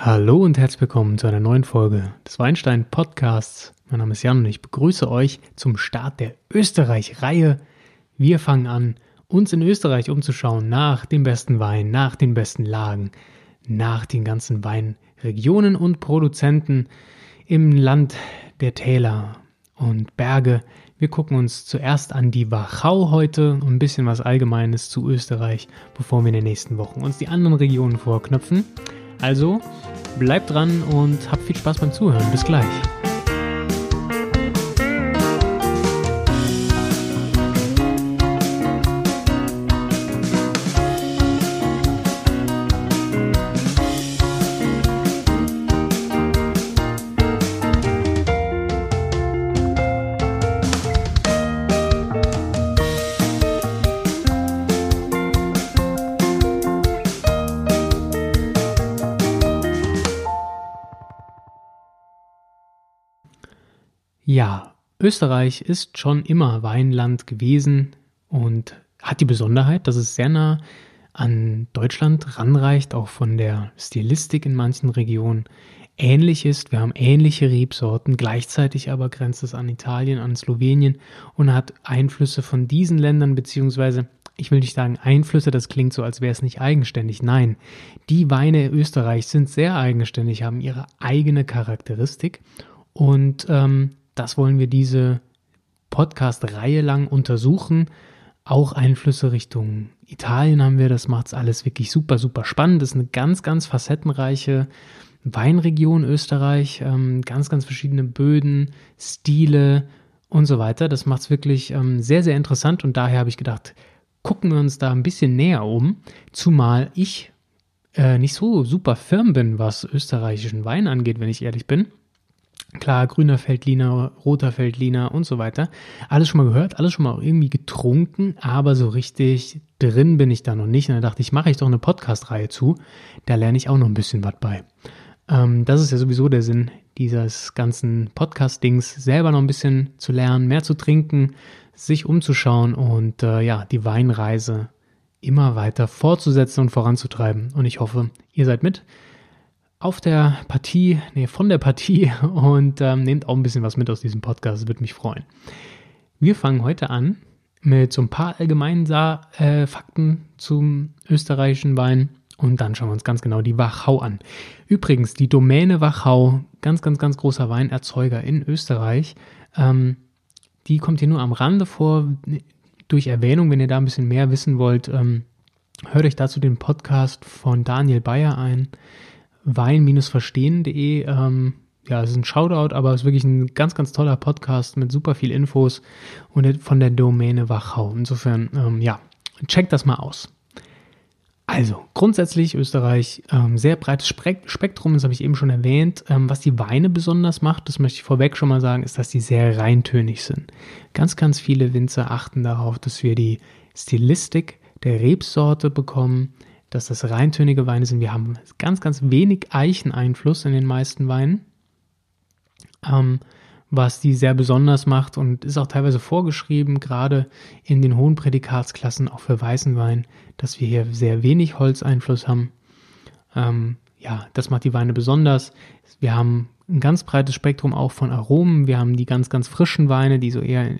Hallo und herzlich willkommen zu einer neuen Folge des Weinstein Podcasts. Mein Name ist Jan und ich begrüße euch zum Start der Österreich-Reihe. Wir fangen an, uns in Österreich umzuschauen nach dem besten Wein, nach den besten Lagen, nach den ganzen Weinregionen und Produzenten im Land der Täler und Berge. Wir gucken uns zuerst an die Wachau heute und ein bisschen was Allgemeines zu Österreich, bevor wir in den nächsten Wochen uns die anderen Regionen vorknöpfen. Also bleibt dran und habt viel Spaß beim Zuhören. Bis gleich. Ja, Österreich ist schon immer Weinland gewesen und hat die Besonderheit, dass es sehr nah an Deutschland ranreicht, auch von der Stilistik in manchen Regionen ähnlich ist. Wir haben ähnliche Rebsorten, gleichzeitig aber grenzt es an Italien, an Slowenien und hat Einflüsse von diesen Ländern, beziehungsweise ich will nicht sagen Einflüsse, das klingt so, als wäre es nicht eigenständig. Nein, die Weine Österreichs sind sehr eigenständig, haben ihre eigene Charakteristik und ähm, das wollen wir diese Podcast-Reihe lang untersuchen. Auch Einflüsse Richtung Italien haben wir. Das macht es alles wirklich super, super spannend. Das ist eine ganz, ganz facettenreiche Weinregion Österreich. Ähm, ganz, ganz verschiedene Böden, Stile und so weiter. Das macht es wirklich ähm, sehr, sehr interessant. Und daher habe ich gedacht, gucken wir uns da ein bisschen näher um. Zumal ich äh, nicht so super firm bin, was österreichischen Wein angeht, wenn ich ehrlich bin. Klar, grüner Feldliner, roter Feldliner und so weiter. Alles schon mal gehört, alles schon mal irgendwie getrunken, aber so richtig drin bin ich da noch nicht. Und da dachte ich, mache ich doch eine Podcast-Reihe zu. Da lerne ich auch noch ein bisschen was bei. Ähm, das ist ja sowieso der Sinn dieses ganzen Podcast-Dings, selber noch ein bisschen zu lernen, mehr zu trinken, sich umzuschauen und äh, ja, die Weinreise immer weiter fortzusetzen und voranzutreiben. Und ich hoffe, ihr seid mit auf der Partie, nee, von der Partie und ähm, nehmt auch ein bisschen was mit aus diesem Podcast. Das würde mich freuen. Wir fangen heute an mit so ein paar allgemeinen äh, Fakten zum österreichischen Wein und dann schauen wir uns ganz genau die Wachau an. Übrigens, die Domäne Wachau, ganz, ganz, ganz großer Weinerzeuger in Österreich, ähm, die kommt hier nur am Rande vor durch Erwähnung. Wenn ihr da ein bisschen mehr wissen wollt, ähm, hört euch dazu den Podcast von Daniel Bayer ein wein-verstehen.de. Ähm, ja, es ist ein Shoutout, aber es ist wirklich ein ganz, ganz toller Podcast mit super viel Infos und von der Domäne Wachau. Insofern, ähm, ja, checkt das mal aus. Also, grundsätzlich Österreich, ähm, sehr breites Spektrum, das habe ich eben schon erwähnt. Ähm, was die Weine besonders macht, das möchte ich vorweg schon mal sagen, ist, dass die sehr reintönig sind. Ganz, ganz viele Winzer achten darauf, dass wir die Stilistik der Rebsorte bekommen, dass das reintönige Weine sind. Wir haben ganz, ganz wenig Eicheneinfluss in den meisten Weinen, ähm, was die sehr besonders macht und ist auch teilweise vorgeschrieben, gerade in den hohen Prädikatsklassen, auch für weißen Wein, dass wir hier sehr wenig Holzeinfluss haben. Ähm, ja, das macht die Weine besonders. Wir haben ein ganz breites Spektrum auch von Aromen. Wir haben die ganz, ganz frischen Weine, die so eher,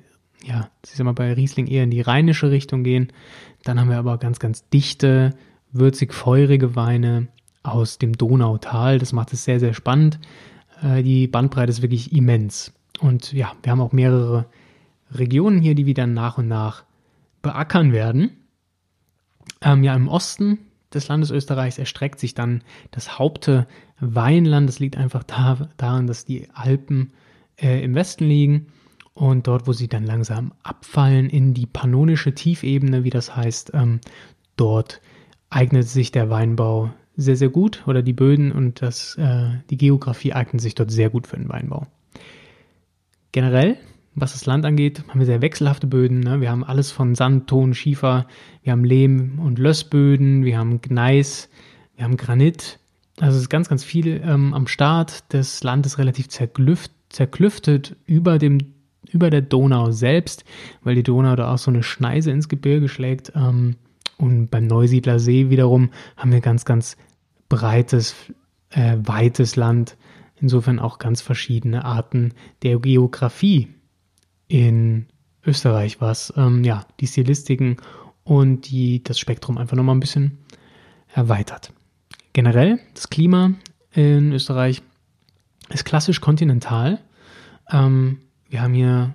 ja, ich sag mal bei Riesling eher in die rheinische Richtung gehen. Dann haben wir aber ganz, ganz dichte, würzig-feurige Weine aus dem Donautal. Das macht es sehr, sehr spannend. Äh, die Bandbreite ist wirklich immens. Und ja, wir haben auch mehrere Regionen hier, die wir dann nach und nach beackern werden. Ähm, ja, im Osten des Landes Österreichs erstreckt sich dann das Hauptweinland. Das liegt einfach da, daran, dass die Alpen äh, im Westen liegen und dort, wo sie dann langsam abfallen in die pannonische Tiefebene, wie das heißt, ähm, dort eignet sich der Weinbau sehr, sehr gut oder die Böden und das, äh, die Geografie eignen sich dort sehr gut für den Weinbau. Generell, was das Land angeht, haben wir sehr wechselhafte Böden. Ne? Wir haben alles von Sand, Ton, Schiefer, wir haben Lehm- und Lössböden, wir haben Gneis, wir haben Granit. Also es ist ganz, ganz viel ähm, am Start. Das Land ist relativ zerklüft, zerklüftet über dem über der Donau selbst, weil die Donau da auch so eine Schneise ins Gebirge schlägt. Ähm, und beim Neusiedler See wiederum haben wir ganz, ganz breites äh, weites Land. Insofern auch ganz verschiedene Arten der Geografie in Österreich, was ähm, ja die Stilistiken und die, das Spektrum einfach nochmal ein bisschen erweitert. Generell, das Klima in Österreich ist klassisch kontinental. Ähm, wir haben hier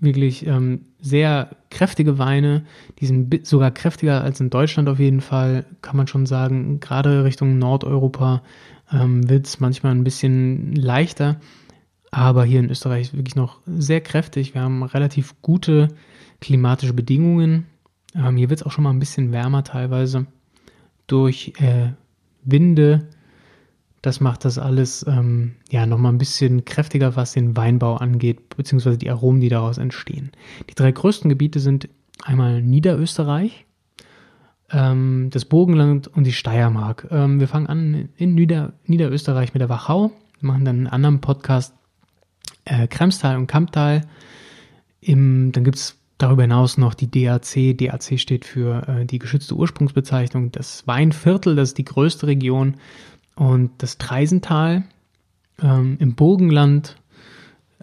wirklich ähm, sehr kräftige Weine, die sind sogar kräftiger als in Deutschland auf jeden Fall, kann man schon sagen. Gerade Richtung Nordeuropa ähm, wird es manchmal ein bisschen leichter, aber hier in Österreich wirklich noch sehr kräftig. Wir haben relativ gute klimatische Bedingungen. Ähm, hier wird es auch schon mal ein bisschen wärmer teilweise durch äh, Winde das macht das alles ähm, ja nochmal ein bisschen kräftiger, was den Weinbau angeht, beziehungsweise die Aromen, die daraus entstehen. Die drei größten Gebiete sind einmal Niederösterreich, ähm, das Burgenland und die Steiermark. Ähm, wir fangen an in Nieder Niederösterreich mit der Wachau, machen dann einen anderen Podcast äh, Kremstal und Kamptal. Im, dann gibt es darüber hinaus noch die DAC. DAC steht für äh, die geschützte Ursprungsbezeichnung. Das Weinviertel, das ist die größte Region und das Treisental ähm, im Burgenland,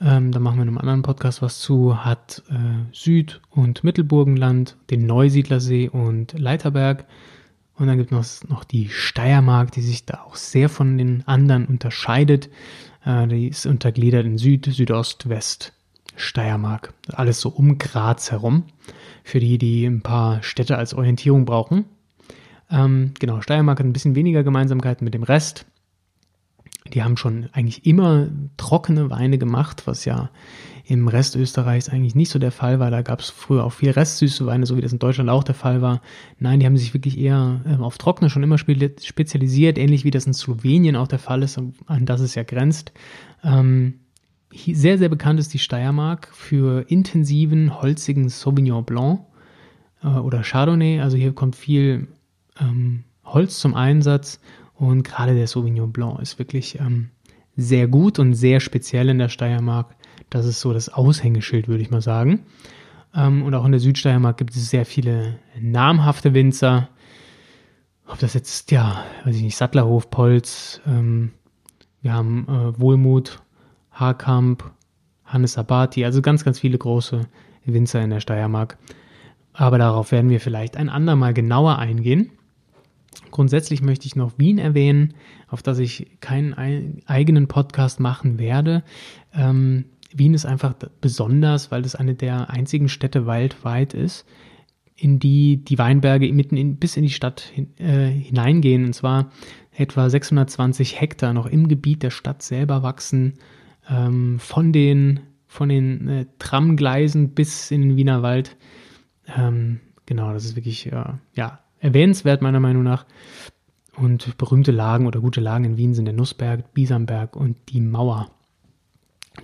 ähm, da machen wir in einem anderen Podcast was zu, hat äh, Süd- und Mittelburgenland, den Neusiedlersee und Leiterberg. Und dann gibt es noch, die Steiermark, die sich da auch sehr von den anderen unterscheidet. Äh, die ist untergliedert in Süd, Südost, West, Steiermark. Alles so um Graz herum. Für die, die ein paar Städte als Orientierung brauchen. Ähm, genau, Steiermark hat ein bisschen weniger Gemeinsamkeiten mit dem Rest. Die haben schon eigentlich immer trockene Weine gemacht, was ja im Rest Österreichs eigentlich nicht so der Fall war. Da gab es früher auch viel restsüße Weine, so wie das in Deutschland auch der Fall war. Nein, die haben sich wirklich eher äh, auf Trockene schon immer spezialisiert, ähnlich wie das in Slowenien auch der Fall ist, an das es ja grenzt. Ähm, sehr, sehr bekannt ist die Steiermark für intensiven, holzigen Sauvignon Blanc äh, oder Chardonnay. Also hier kommt viel ähm, Holz zum Einsatz und gerade der Sauvignon Blanc ist wirklich ähm, sehr gut und sehr speziell in der Steiermark. Das ist so das Aushängeschild, würde ich mal sagen. Ähm, und auch in der Südsteiermark gibt es sehr viele namhafte Winzer. Ob das jetzt, ja, weiß ich nicht, Sattlerhof, Polz, ähm, wir haben äh, Wohlmut, Haarkamp, Hannes Abati, also ganz, ganz viele große Winzer in der Steiermark. Aber darauf werden wir vielleicht ein andermal genauer eingehen. Grundsätzlich möchte ich noch Wien erwähnen, auf das ich keinen eigenen Podcast machen werde. Ähm, Wien ist einfach besonders, weil es eine der einzigen Städte weltweit ist, in die die Weinberge mitten in, bis in die Stadt hin, äh, hineingehen. Und zwar etwa 620 Hektar noch im Gebiet der Stadt selber wachsen, ähm, von den, von den äh, Tramgleisen bis in den Wiener Wald. Ähm, genau, das ist wirklich äh, ja, erwähnenswert meiner Meinung nach. Und berühmte Lagen oder gute Lagen in Wien sind der Nussberg, Biesamberg und die Mauer.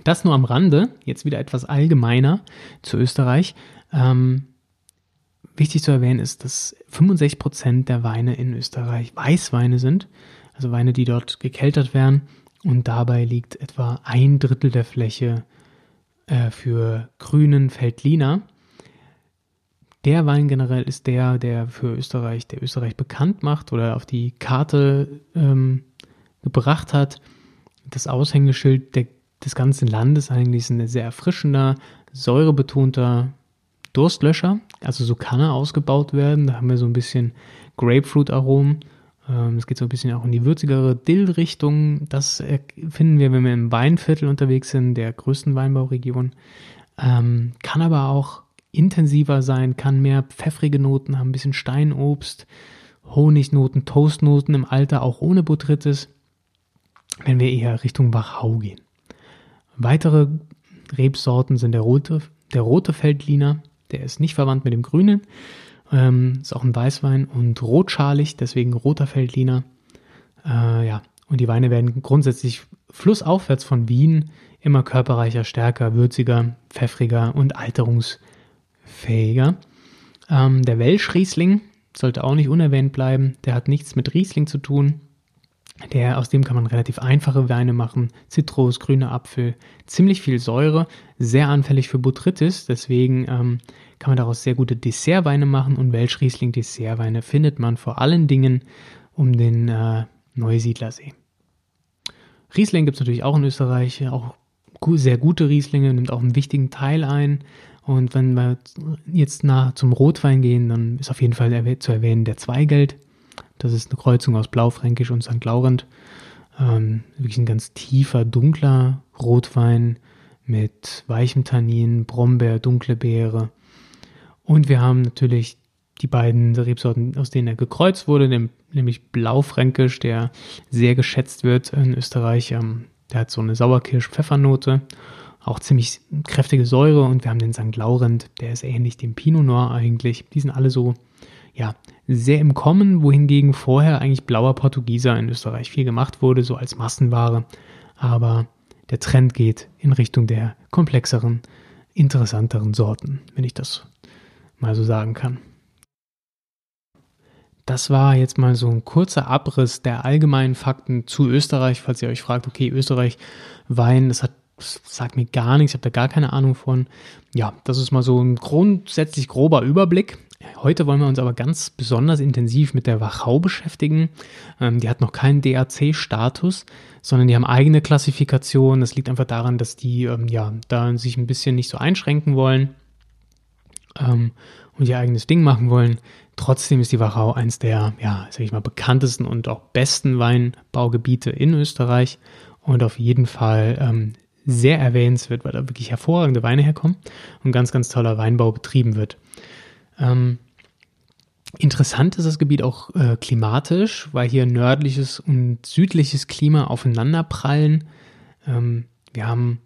Das nur am Rande, jetzt wieder etwas allgemeiner zu Österreich. Ähm, wichtig zu erwähnen ist, dass 65 Prozent der Weine in Österreich Weißweine sind, also Weine, die dort gekeltert werden. Und dabei liegt etwa ein Drittel der Fläche äh, für grünen Feldliner. Der Wein generell ist der, der für Österreich, der Österreich bekannt macht oder auf die Karte ähm, gebracht hat. Das Aushängeschild der, des ganzen Landes eigentlich ist ein sehr erfrischender, säurebetonter Durstlöscher. Also so kann er ausgebaut werden. Da haben wir so ein bisschen Grapefruit-Aromen. Ähm, es geht so ein bisschen auch in die würzigere Dill-Richtung. Das finden wir, wenn wir im Weinviertel unterwegs sind, der größten Weinbauregion. Ähm, kann aber auch intensiver sein, kann mehr pfeffrige Noten haben, ein bisschen Steinobst, Honignoten, Toastnoten im Alter, auch ohne Botrytis, wenn wir eher Richtung Wachau gehen. Weitere Rebsorten sind der rote, der rote Feldliner, der ist nicht verwandt mit dem grünen, ähm, ist auch ein Weißwein und rotschalig, deswegen roter Feldliner. Äh, ja, und die Weine werden grundsätzlich flussaufwärts von Wien immer körperreicher, stärker, würziger, pfeffriger und alterungs- fähiger. Ähm, der Welschriesling sollte auch nicht unerwähnt bleiben. Der hat nichts mit Riesling zu tun. Der, aus dem kann man relativ einfache Weine machen. Zitrus, grüner Apfel, ziemlich viel Säure, sehr anfällig für Botrytis. Deswegen ähm, kann man daraus sehr gute Dessertweine machen. Und Welschriesling Dessertweine findet man vor allen Dingen um den äh, Neusiedlersee. Riesling gibt es natürlich auch in Österreich, auch sehr gute Rieslinge, nimmt auch einen wichtigen Teil ein. Und wenn wir jetzt nach zum Rotwein gehen, dann ist auf jeden Fall zu erwähnen der Zweigeld. Das ist eine Kreuzung aus Blaufränkisch und St. Laurent. Ähm, wirklich ein ganz tiefer, dunkler Rotwein mit weichem Tannin, Brombeer, dunkle Beere. Und wir haben natürlich die beiden Rebsorten, aus denen er gekreuzt wurde, nämlich Blaufränkisch, der sehr geschätzt wird in Österreich. Ähm, der hat so eine Sauerkirsch-Pfeffernote, auch ziemlich kräftige Säure. Und wir haben den St. Laurent, der ist ähnlich dem Pinot Noir eigentlich. Die sind alle so, ja, sehr im Kommen, wohingegen vorher eigentlich blauer Portugieser in Österreich viel gemacht wurde, so als Massenware. Aber der Trend geht in Richtung der komplexeren, interessanteren Sorten, wenn ich das mal so sagen kann. Das war jetzt mal so ein kurzer Abriss der allgemeinen Fakten zu Österreich, falls ihr euch fragt, okay, Österreich, Wein, das hat sagt mir gar nichts, ich habe da gar keine Ahnung von. Ja, das ist mal so ein grundsätzlich grober Überblick. Heute wollen wir uns aber ganz besonders intensiv mit der Wachau beschäftigen. Ähm, die hat noch keinen DAC-Status, sondern die haben eigene Klassifikation. Das liegt einfach daran, dass die ähm, ja da sich ein bisschen nicht so einschränken wollen ähm, und ihr eigenes Ding machen wollen. Trotzdem ist die Wachau eins der, ja, sag ich mal, bekanntesten und auch besten Weinbaugebiete in Österreich und auf jeden Fall ähm, sehr erwähnenswert, weil da wirklich hervorragende Weine herkommen und ganz, ganz toller Weinbau betrieben wird. Ähm, interessant ist das Gebiet auch äh, klimatisch, weil hier nördliches und südliches Klima aufeinanderprallen. Ähm, wir haben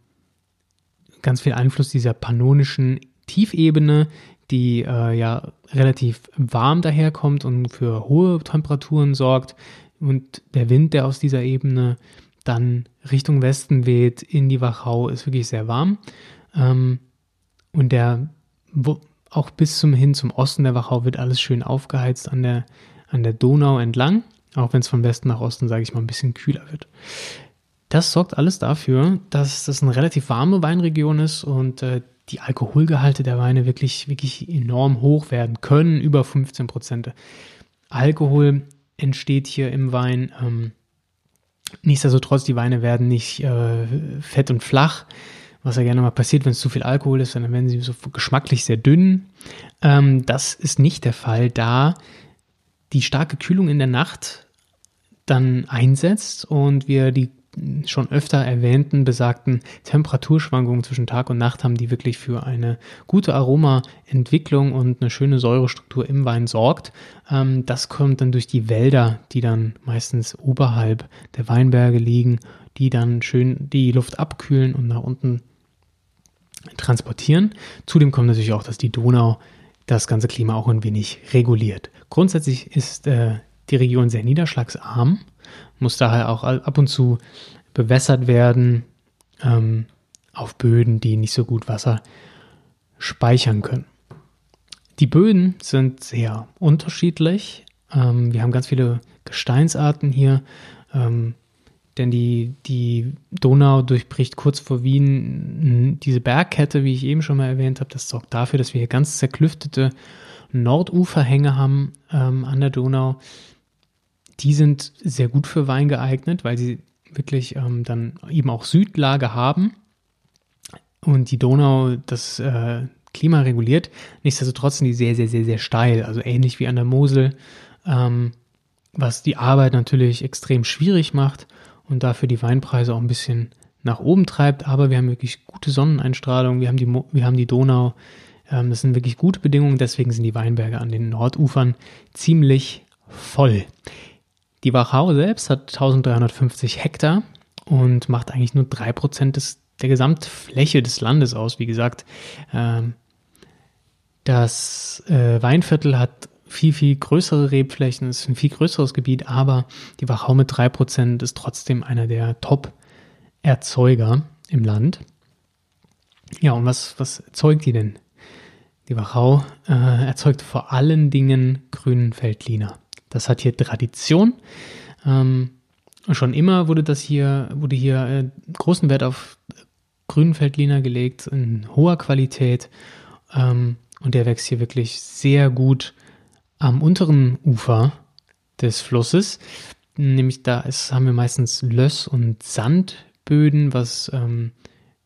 ganz viel Einfluss dieser pannonischen Tiefebene, die äh, ja relativ warm daherkommt und für hohe Temperaturen sorgt. Und der Wind, der aus dieser Ebene dann Richtung Westen weht, in die Wachau, ist wirklich sehr warm. Ähm, und der, wo, auch bis zum hin zum Osten der Wachau wird alles schön aufgeheizt an der, an der Donau entlang, auch wenn es von Westen nach Osten, sage ich mal, ein bisschen kühler wird. Das sorgt alles dafür, dass das eine relativ warme Weinregion ist und äh, die Alkoholgehalte der Weine wirklich, wirklich enorm hoch werden können, über 15 Prozent. Alkohol entsteht hier im Wein. Ähm, nichtsdestotrotz, die Weine werden nicht äh, fett und flach, was ja gerne mal passiert, wenn es zu viel Alkohol ist, dann werden sie so geschmacklich sehr dünn. Ähm, das ist nicht der Fall, da die starke Kühlung in der Nacht dann einsetzt und wir die schon öfter erwähnten besagten Temperaturschwankungen zwischen Tag und Nacht haben, die wirklich für eine gute Aromaentwicklung und eine schöne Säurestruktur im Wein sorgt. Ähm, das kommt dann durch die Wälder, die dann meistens oberhalb der Weinberge liegen, die dann schön die Luft abkühlen und nach unten transportieren. Zudem kommt natürlich auch, dass die Donau das ganze Klima auch ein wenig reguliert. Grundsätzlich ist äh, die Region sehr niederschlagsarm muss daher auch ab und zu bewässert werden ähm, auf Böden, die nicht so gut Wasser speichern können. Die Böden sind sehr unterschiedlich. Ähm, wir haben ganz viele Gesteinsarten hier, ähm, denn die, die Donau durchbricht kurz vor Wien diese Bergkette, wie ich eben schon mal erwähnt habe. Das sorgt dafür, dass wir hier ganz zerklüftete Norduferhänge haben ähm, an der Donau, die sind sehr gut für Wein geeignet, weil sie wirklich ähm, dann eben auch Südlage haben und die Donau das äh, Klima reguliert. Nichtsdestotrotz sind die sehr, sehr, sehr, sehr steil, also ähnlich wie an der Mosel, ähm, was die Arbeit natürlich extrem schwierig macht und dafür die Weinpreise auch ein bisschen nach oben treibt. Aber wir haben wirklich gute Sonneneinstrahlung, wir haben die, wir haben die Donau. Ähm, das sind wirklich gute Bedingungen, deswegen sind die Weinberge an den Nordufern ziemlich voll. Die Wachau selbst hat 1350 Hektar und macht eigentlich nur 3% des, der Gesamtfläche des Landes aus. Wie gesagt, ähm, das äh, Weinviertel hat viel, viel größere Rebflächen, ist ein viel größeres Gebiet, aber die Wachau mit 3% ist trotzdem einer der Top-Erzeuger im Land. Ja, und was, was erzeugt die denn? Die Wachau äh, erzeugt vor allen Dingen grünen Feldliner. Das hat hier Tradition. Ähm, schon immer wurde das hier, wurde hier äh, großen Wert auf Grünfeldliner gelegt, in hoher Qualität. Ähm, und der wächst hier wirklich sehr gut am unteren Ufer des Flusses. Nämlich da ist, haben wir meistens Löss- und Sandböden, was ähm,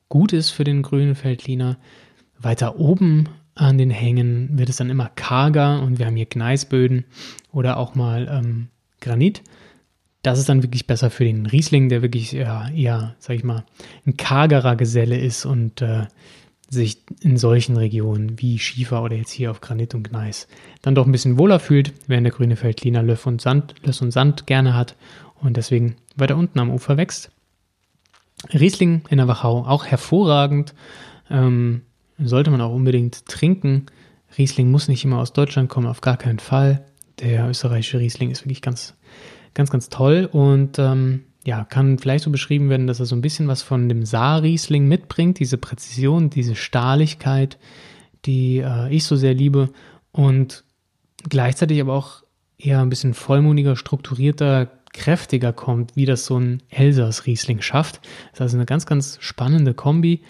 gut ist für den grünen Feldliner. Weiter oben an den Hängen wird es dann immer karger und wir haben hier Gneisböden oder auch mal ähm, Granit. Das ist dann wirklich besser für den Riesling, der wirklich ja, eher, sag ich mal, ein kargerer Geselle ist und äh, sich in solchen Regionen wie Schiefer oder jetzt hier auf Granit und Gneis dann doch ein bisschen wohler fühlt, während der grüne Feldliner Löff und Sand, Löss und Sand gerne hat und deswegen weiter unten am Ufer wächst. Riesling in der Wachau auch hervorragend. Ähm, sollte man auch unbedingt trinken. Riesling muss nicht immer aus Deutschland kommen, auf gar keinen Fall. Der österreichische Riesling ist wirklich ganz, ganz, ganz toll und ähm, ja, kann vielleicht so beschrieben werden, dass er so ein bisschen was von dem Saar-Riesling mitbringt, diese Präzision, diese Stahligkeit, die äh, ich so sehr liebe und gleichzeitig aber auch eher ein bisschen vollmundiger, strukturierter, kräftiger kommt, wie das so ein Elsass-Riesling schafft. Das ist also eine ganz, ganz spannende Kombi.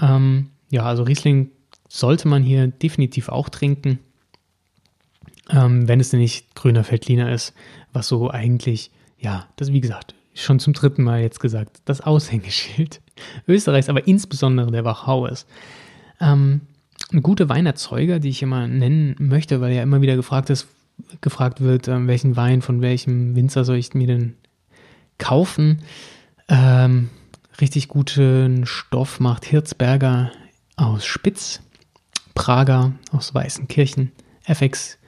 Ähm, ja, also Riesling sollte man hier definitiv auch trinken, ähm, wenn es denn nicht grüner Veltliner ist, was so eigentlich, ja, das wie gesagt, schon zum dritten Mal jetzt gesagt, das Aushängeschild Österreichs, aber insbesondere der Wachau ist. Ähm, gute Weinerzeuger, die ich immer nennen möchte, weil ja immer wieder gefragt ist, gefragt wird, äh, welchen Wein von welchem Winzer soll ich mir denn kaufen. Ähm, richtig guten Stoff macht Hirzberger aus Spitz, Prager aus Weißenkirchen, FX,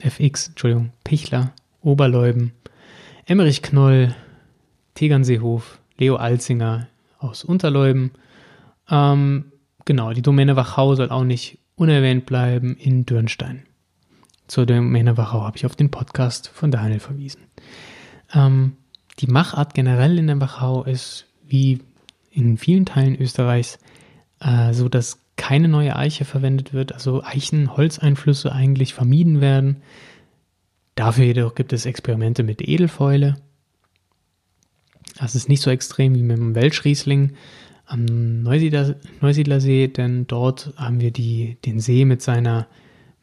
FX, Entschuldigung, Pichler, Oberleuben, Emmerich Knoll, Tegernseehof, Leo Alzinger aus Unterleuben. Ähm, genau, die Domäne Wachau soll auch nicht unerwähnt bleiben in Dürnstein. Zur Domäne Wachau habe ich auf den Podcast von Daniel verwiesen. Ähm, die Machart generell in der Wachau ist, wie in vielen Teilen Österreichs, äh, so dass keine neue Eiche verwendet wird, also Eichenholzeinflüsse eigentlich vermieden werden. Dafür jedoch gibt es Experimente mit Edelfäule. Das ist nicht so extrem wie mit dem Welschriesling am Neusiedler, Neusiedlersee, denn dort haben wir die, den See mit, seiner,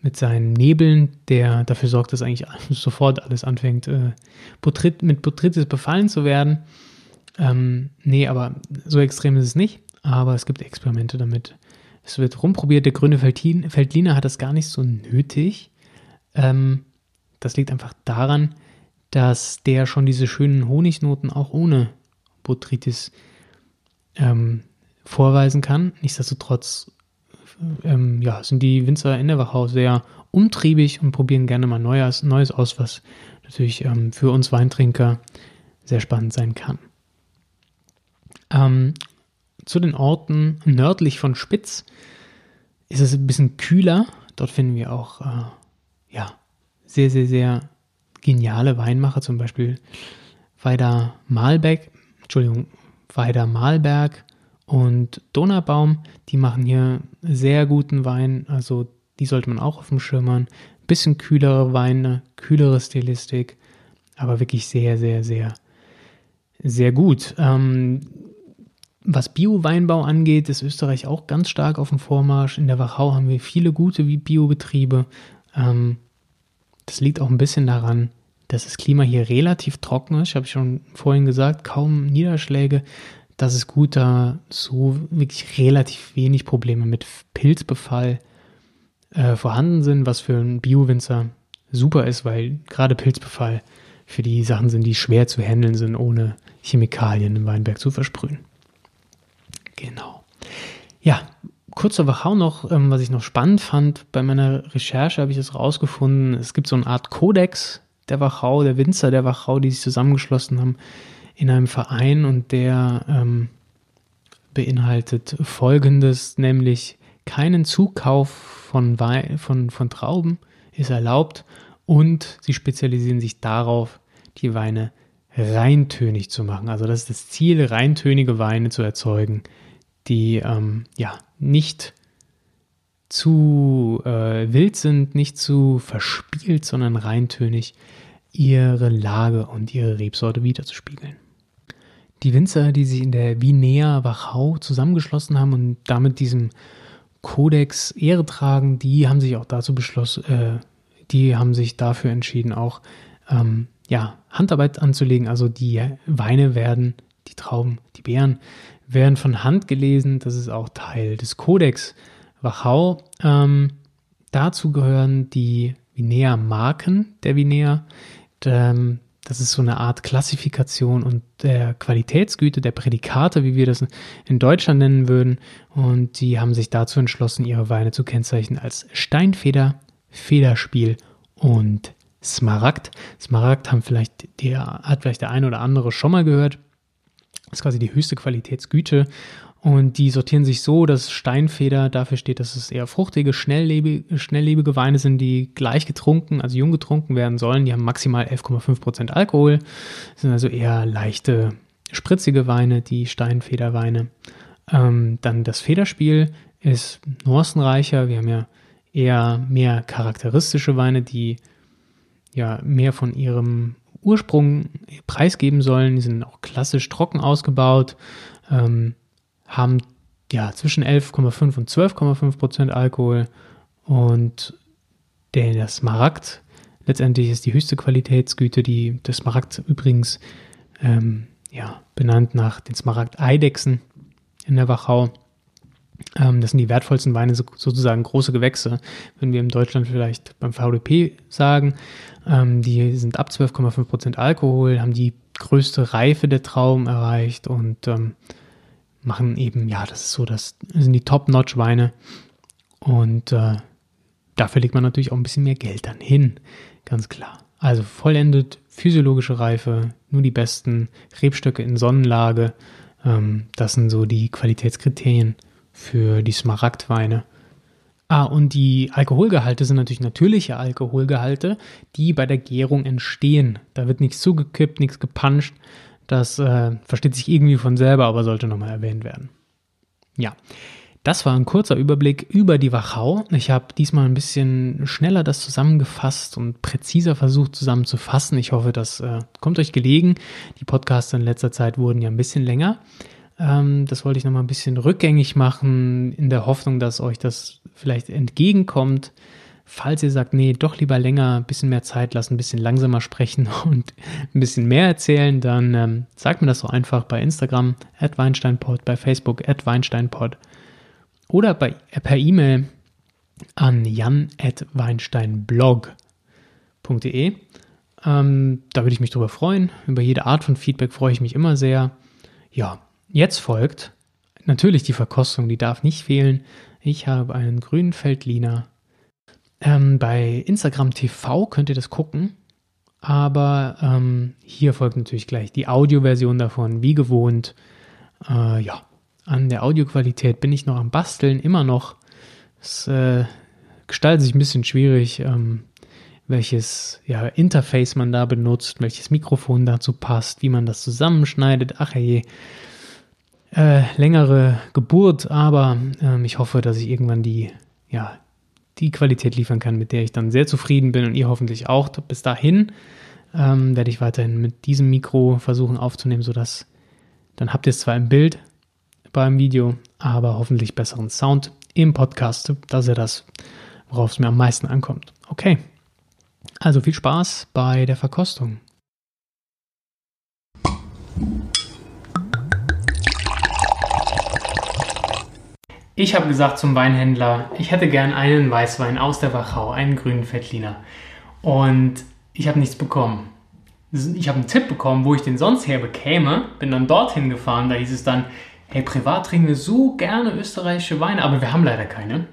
mit seinen Nebeln, der dafür sorgt, dass eigentlich sofort alles anfängt, äh, mit Botrytis befallen zu werden. Ähm, nee, aber so extrem ist es nicht aber es gibt Experimente damit. Es wird rumprobiert. Der grüne Feldliner hat das gar nicht so nötig. Ähm, das liegt einfach daran, dass der schon diese schönen Honignoten auch ohne Botrytis ähm, vorweisen kann. Nichtsdestotrotz ähm, ja, sind die Winzer in der Wachau sehr umtriebig und probieren gerne mal Neues, Neues aus, was natürlich ähm, für uns Weintrinker sehr spannend sein kann. Ähm, zu den Orten nördlich von Spitz ist es ein bisschen kühler. Dort finden wir auch äh, ja, sehr, sehr, sehr geniale Weinmacher, zum Beispiel Weider Malbeck, Entschuldigung, Weider Malberg und Donaubaum. Die machen hier sehr guten Wein, also die sollte man auch auf dem Schirm haben. Bisschen kühlere Weine, kühlere Stilistik, aber wirklich sehr, sehr, sehr, sehr gut. Ähm, was Bio-Weinbau angeht, ist Österreich auch ganz stark auf dem Vormarsch. In der Wachau haben wir viele gute Biobetriebe. Ähm, das liegt auch ein bisschen daran, dass das Klima hier relativ trocken ist. Ich habe schon vorhin gesagt, kaum Niederschläge. Das ist gut, da so wirklich relativ wenig Probleme mit Pilzbefall äh, vorhanden sind, was für einen Bio-Winzer super ist, weil gerade Pilzbefall für die Sachen sind, die schwer zu handeln sind, ohne Chemikalien im Weinberg zu versprühen. Genau. Ja, kurz zur Wachau noch, ähm, was ich noch spannend fand, bei meiner Recherche habe ich es rausgefunden, es gibt so eine Art Kodex der Wachau, der Winzer der Wachau, die sich zusammengeschlossen haben in einem Verein und der ähm, beinhaltet folgendes, nämlich keinen Zukauf von, Wein, von, von Trauben ist erlaubt und sie spezialisieren sich darauf, die Weine reintönig zu machen. Also das ist das Ziel, reintönige Weine zu erzeugen, die ähm, ja nicht zu äh, wild sind, nicht zu verspielt, sondern reintönig ihre Lage und ihre Rebsorte wiederzuspiegeln. Die Winzer, die sich in der Vinea Wachau zusammengeschlossen haben und damit diesem Kodex Ehre tragen, die haben sich auch dazu beschlossen, äh, die haben sich dafür entschieden, auch ähm, ja, Handarbeit anzulegen. Also die Weine werden, die Trauben, die Beeren werden von Hand gelesen. Das ist auch Teil des Kodex Wachau. Ähm, dazu gehören die Vinea-Marken der Vinea. Ähm, das ist so eine Art Klassifikation und der Qualitätsgüte der Prädikate, wie wir das in Deutschland nennen würden. Und die haben sich dazu entschlossen, ihre Weine zu kennzeichnen als Steinfeder, Federspiel und Smaragd. Smaragd haben vielleicht der, hat vielleicht der eine oder andere schon mal gehört. Ist quasi die höchste Qualitätsgüte. Und die sortieren sich so, dass Steinfeder dafür steht, dass es eher fruchtige, schnelllebige, schnelllebige Weine sind, die gleich getrunken, also jung getrunken werden sollen. Die haben maximal 11,5% Alkohol. Das sind also eher leichte, spritzige Weine, die Steinfederweine. Ähm, dann das Federspiel ist nuancenreicher. Wir haben ja eher mehr charakteristische Weine, die ja mehr von ihrem Ursprung preisgeben sollen. Die sind auch klassisch trocken ausgebaut. Ähm, haben ja zwischen 11,5 und 12,5 Prozent Alkohol und der, der Smaragd letztendlich ist die höchste Qualitätsgüte, die der Smaragd übrigens ähm, ja, benannt nach den Smaragd-Eidechsen in der Wachau. Ähm, das sind die wertvollsten Weine, sozusagen große Gewächse, wenn wir in Deutschland vielleicht beim VDP sagen. Ähm, die sind ab 12,5 Prozent Alkohol, haben die größte Reife der Trauben erreicht und ähm, machen eben, ja, das ist so, das sind die Top-Notch-Weine. Und äh, dafür legt man natürlich auch ein bisschen mehr Geld dann hin, ganz klar. Also vollendet, physiologische Reife, nur die besten Rebstöcke in Sonnenlage. Das sind so die Qualitätskriterien für die Smaragdweine. Ah, und die Alkoholgehalte sind natürlich natürliche Alkoholgehalte, die bei der Gärung entstehen. Da wird nichts zugekippt, nichts gepanscht, das äh, versteht sich irgendwie von selber, aber sollte nochmal erwähnt werden. Ja, das war ein kurzer Überblick über die Wachau. Ich habe diesmal ein bisschen schneller das zusammengefasst und präziser versucht zusammenzufassen. Ich hoffe, das äh, kommt euch gelegen. Die Podcasts in letzter Zeit wurden ja ein bisschen länger. Ähm, das wollte ich nochmal ein bisschen rückgängig machen, in der Hoffnung, dass euch das vielleicht entgegenkommt. Falls ihr sagt, nee, doch lieber länger, ein bisschen mehr Zeit lassen, ein bisschen langsamer sprechen und ein bisschen mehr erzählen, dann ähm, sagt mir das so einfach bei Instagram, at Weinsteinpod, bei Facebook, at Weinsteinpod oder bei, äh, per E-Mail an jan.weinsteinblog.de. Ähm, da würde ich mich drüber freuen. Über jede Art von Feedback freue ich mich immer sehr. Ja, jetzt folgt natürlich die Verkostung, die darf nicht fehlen. Ich habe einen grünen Feldliner ähm, bei Instagram TV könnt ihr das gucken. Aber ähm, hier folgt natürlich gleich die Audioversion davon, wie gewohnt. Äh, ja, an der Audioqualität bin ich noch am Basteln, immer noch. Es äh, gestaltet sich ein bisschen schwierig, ähm, welches ja, Interface man da benutzt, welches Mikrofon dazu passt, wie man das zusammenschneidet. Ach je, äh, längere Geburt, aber ähm, ich hoffe, dass ich irgendwann die, ja, die Qualität liefern kann, mit der ich dann sehr zufrieden bin und ihr hoffentlich auch. Bis dahin ähm, werde ich weiterhin mit diesem Mikro versuchen aufzunehmen, sodass dann habt ihr es zwar im Bild beim Video, aber hoffentlich besseren Sound im Podcast. Das ist ja das, worauf es mir am meisten ankommt. Okay, also viel Spaß bei der Verkostung. Ich habe gesagt zum Weinhändler, ich hätte gern einen Weißwein aus der Wachau, einen grünen Fettliner. Und ich habe nichts bekommen. Ich habe einen Tipp bekommen, wo ich den sonst her bekäme. Bin dann dorthin gefahren, da hieß es dann, hey, privat trinken wir so gerne österreichische Weine, aber wir haben leider keine.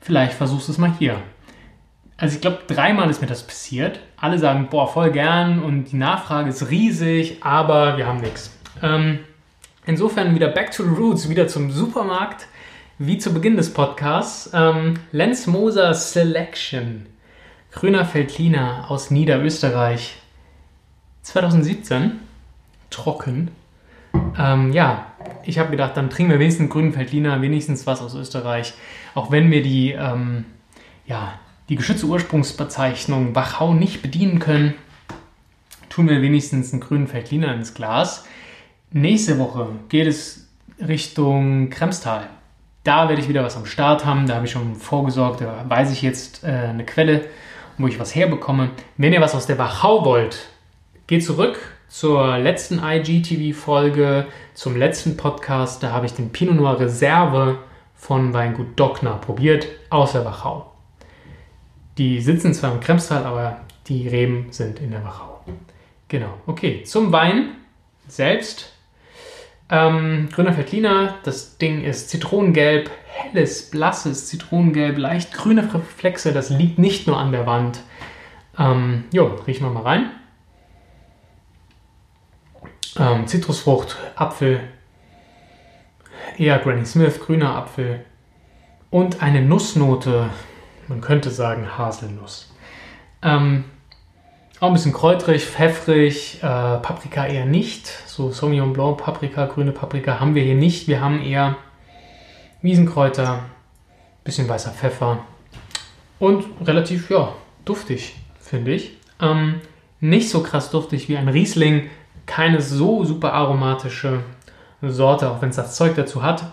Vielleicht versuchst du es mal hier. Also ich glaube, dreimal ist mir das passiert. Alle sagen, boah, voll gern und die Nachfrage ist riesig, aber wir haben nichts. Ähm, insofern wieder back to the roots, wieder zum Supermarkt wie zu Beginn des Podcasts, ähm, Lenz Moser Selection. Grüner Feldliner aus Niederösterreich. 2017. Trocken. Ähm, ja, ich habe gedacht, dann trinken wir wenigstens grünen Feldliner, wenigstens was aus Österreich. Auch wenn wir die, ähm, ja, die geschützte Ursprungsbezeichnung Wachau nicht bedienen können, tun wir wenigstens einen grünen Feldliner ins Glas. Nächste Woche geht es Richtung Kremstal da werde ich wieder was am Start haben. Da habe ich schon vorgesorgt. Da weiß ich jetzt äh, eine Quelle, wo ich was herbekomme. Wenn ihr was aus der Wachau wollt, gehe zurück zur letzten IGTV-Folge, zum letzten Podcast. Da habe ich den Pinot Noir Reserve von Weingut Dockner probiert aus der Wachau. Die sitzen zwar im Kremstal, aber die Reben sind in der Wachau. Genau, okay. Zum Wein selbst. Ähm, Grüner Veltliner, das Ding ist zitronengelb, helles, blasses Zitronengelb, leicht grüne Reflexe. Das liegt nicht nur an der Wand. Ähm, jo, riechen wir mal rein. Ähm, Zitrusfrucht, Apfel, eher Granny Smith, grüner Apfel und eine Nussnote, man könnte sagen Haselnuss. Ähm, auch ein bisschen kräuterig, pfeffrig, äh, Paprika eher nicht. So Sauvignon Blanc, Paprika, grüne Paprika haben wir hier nicht. Wir haben eher Wiesenkräuter, bisschen weißer Pfeffer und relativ, ja, duftig, finde ich. Ähm, nicht so krass duftig wie ein Riesling, keine so super aromatische Sorte, auch wenn es das Zeug dazu hat.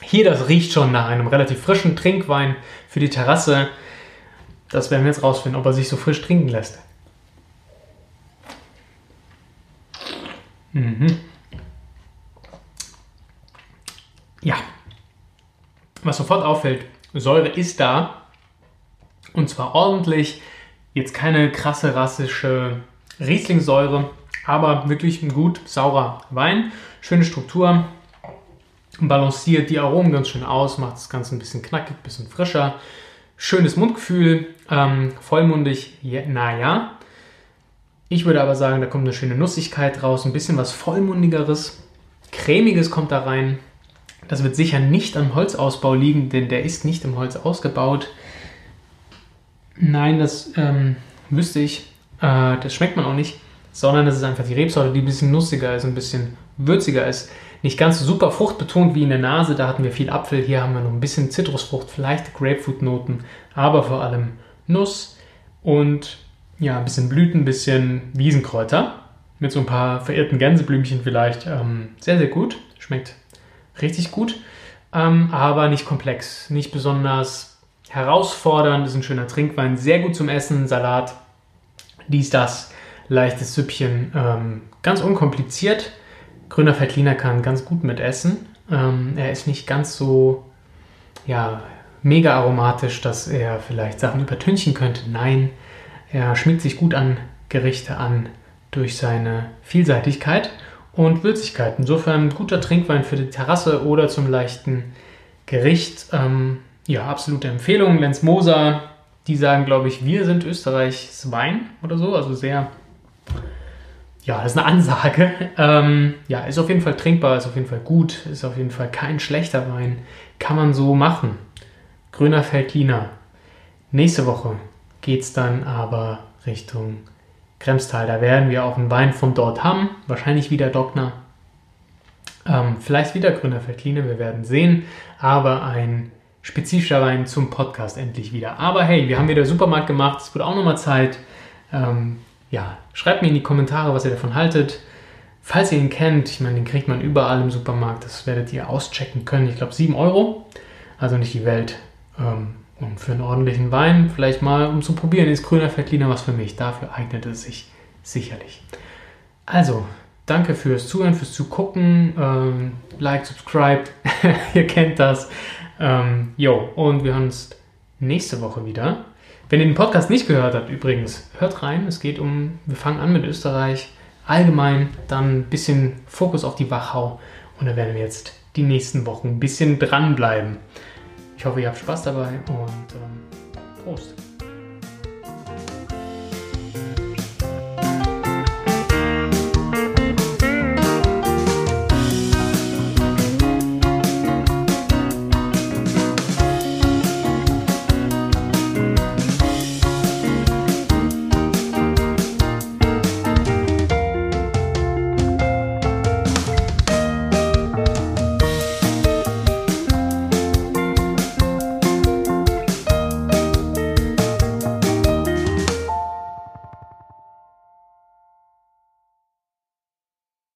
Hier, das riecht schon nach einem relativ frischen Trinkwein für die Terrasse. Das werden wir jetzt rausfinden, ob er sich so frisch trinken lässt. Mhm. Ja. Was sofort auffällt, Säure ist da. Und zwar ordentlich. Jetzt keine krasse rassische Rieslingsäure, aber wirklich ein gut saurer Wein. Schöne Struktur, balanciert die Aromen ganz schön aus, macht das Ganze ein bisschen knackig, ein bisschen frischer. Schönes Mundgefühl, ähm, vollmundig, ja, naja. Ich würde aber sagen, da kommt eine schöne Nussigkeit raus, ein bisschen was vollmundigeres, cremiges kommt da rein. Das wird sicher nicht am Holzausbau liegen, denn der ist nicht im Holz ausgebaut. Nein, das ähm, wüsste ich. Äh, das schmeckt man auch nicht sondern es ist einfach die Rebsorte, die ein bisschen nussiger ist, ein bisschen würziger ist. Nicht ganz so super fruchtbetont wie in der Nase, da hatten wir viel Apfel, hier haben wir noch ein bisschen Zitrusfrucht, vielleicht Grapefruit-Noten, aber vor allem Nuss und ja, ein bisschen Blüten, ein bisschen Wiesenkräuter mit so ein paar verirrten Gänseblümchen vielleicht. Ähm, sehr, sehr gut, schmeckt richtig gut, ähm, aber nicht komplex, nicht besonders herausfordernd, ist ein schöner Trinkwein, sehr gut zum Essen, Salat, dies, das leichtes Süppchen. Ähm, ganz unkompliziert. Grüner Veltliner kann ganz gut mit essen. Ähm, er ist nicht ganz so ja, mega aromatisch, dass er vielleicht Sachen übertünchen könnte. Nein, er schmiegt sich gut an Gerichte an durch seine Vielseitigkeit und Würzigkeit. Insofern guter Trinkwein für die Terrasse oder zum leichten Gericht. Ähm, ja, absolute Empfehlung. Lenz Moser, die sagen, glaube ich, wir sind Österreichs Wein oder so, also sehr ja, das ist eine Ansage. Ähm, ja, ist auf jeden Fall trinkbar, ist auf jeden Fall gut, ist auf jeden Fall kein schlechter Wein. Kann man so machen. Grüner Veltliner. Nächste Woche geht es dann aber Richtung Kremstal. Da werden wir auch einen Wein von dort haben. Wahrscheinlich wieder Dockner. Ähm, vielleicht wieder Grüner Veltliner, wir werden sehen. Aber ein spezifischer Wein zum Podcast endlich wieder. Aber hey, wir haben wieder Supermarkt gemacht. Es wird auch nochmal Zeit. Ähm, ja, schreibt mir in die Kommentare, was ihr davon haltet. Falls ihr ihn kennt, ich meine, den kriegt man überall im Supermarkt, das werdet ihr auschecken können. Ich glaube 7 Euro, also nicht die Welt. Ähm, und für einen ordentlichen Wein, vielleicht mal um zu probieren, ist grüner Veltliner was für mich. Dafür eignet es sich sicherlich. Also, danke fürs Zuhören, fürs Zugucken. Ähm, like, subscribe, ihr kennt das. Ähm, jo, und wir hören uns nächste Woche wieder. Wenn ihr den Podcast nicht gehört habt, übrigens, hört rein. Es geht um, wir fangen an mit Österreich allgemein, dann ein bisschen Fokus auf die Wachau und da werden wir jetzt die nächsten Wochen ein bisschen dranbleiben. Ich hoffe, ihr habt Spaß dabei und ähm, Prost!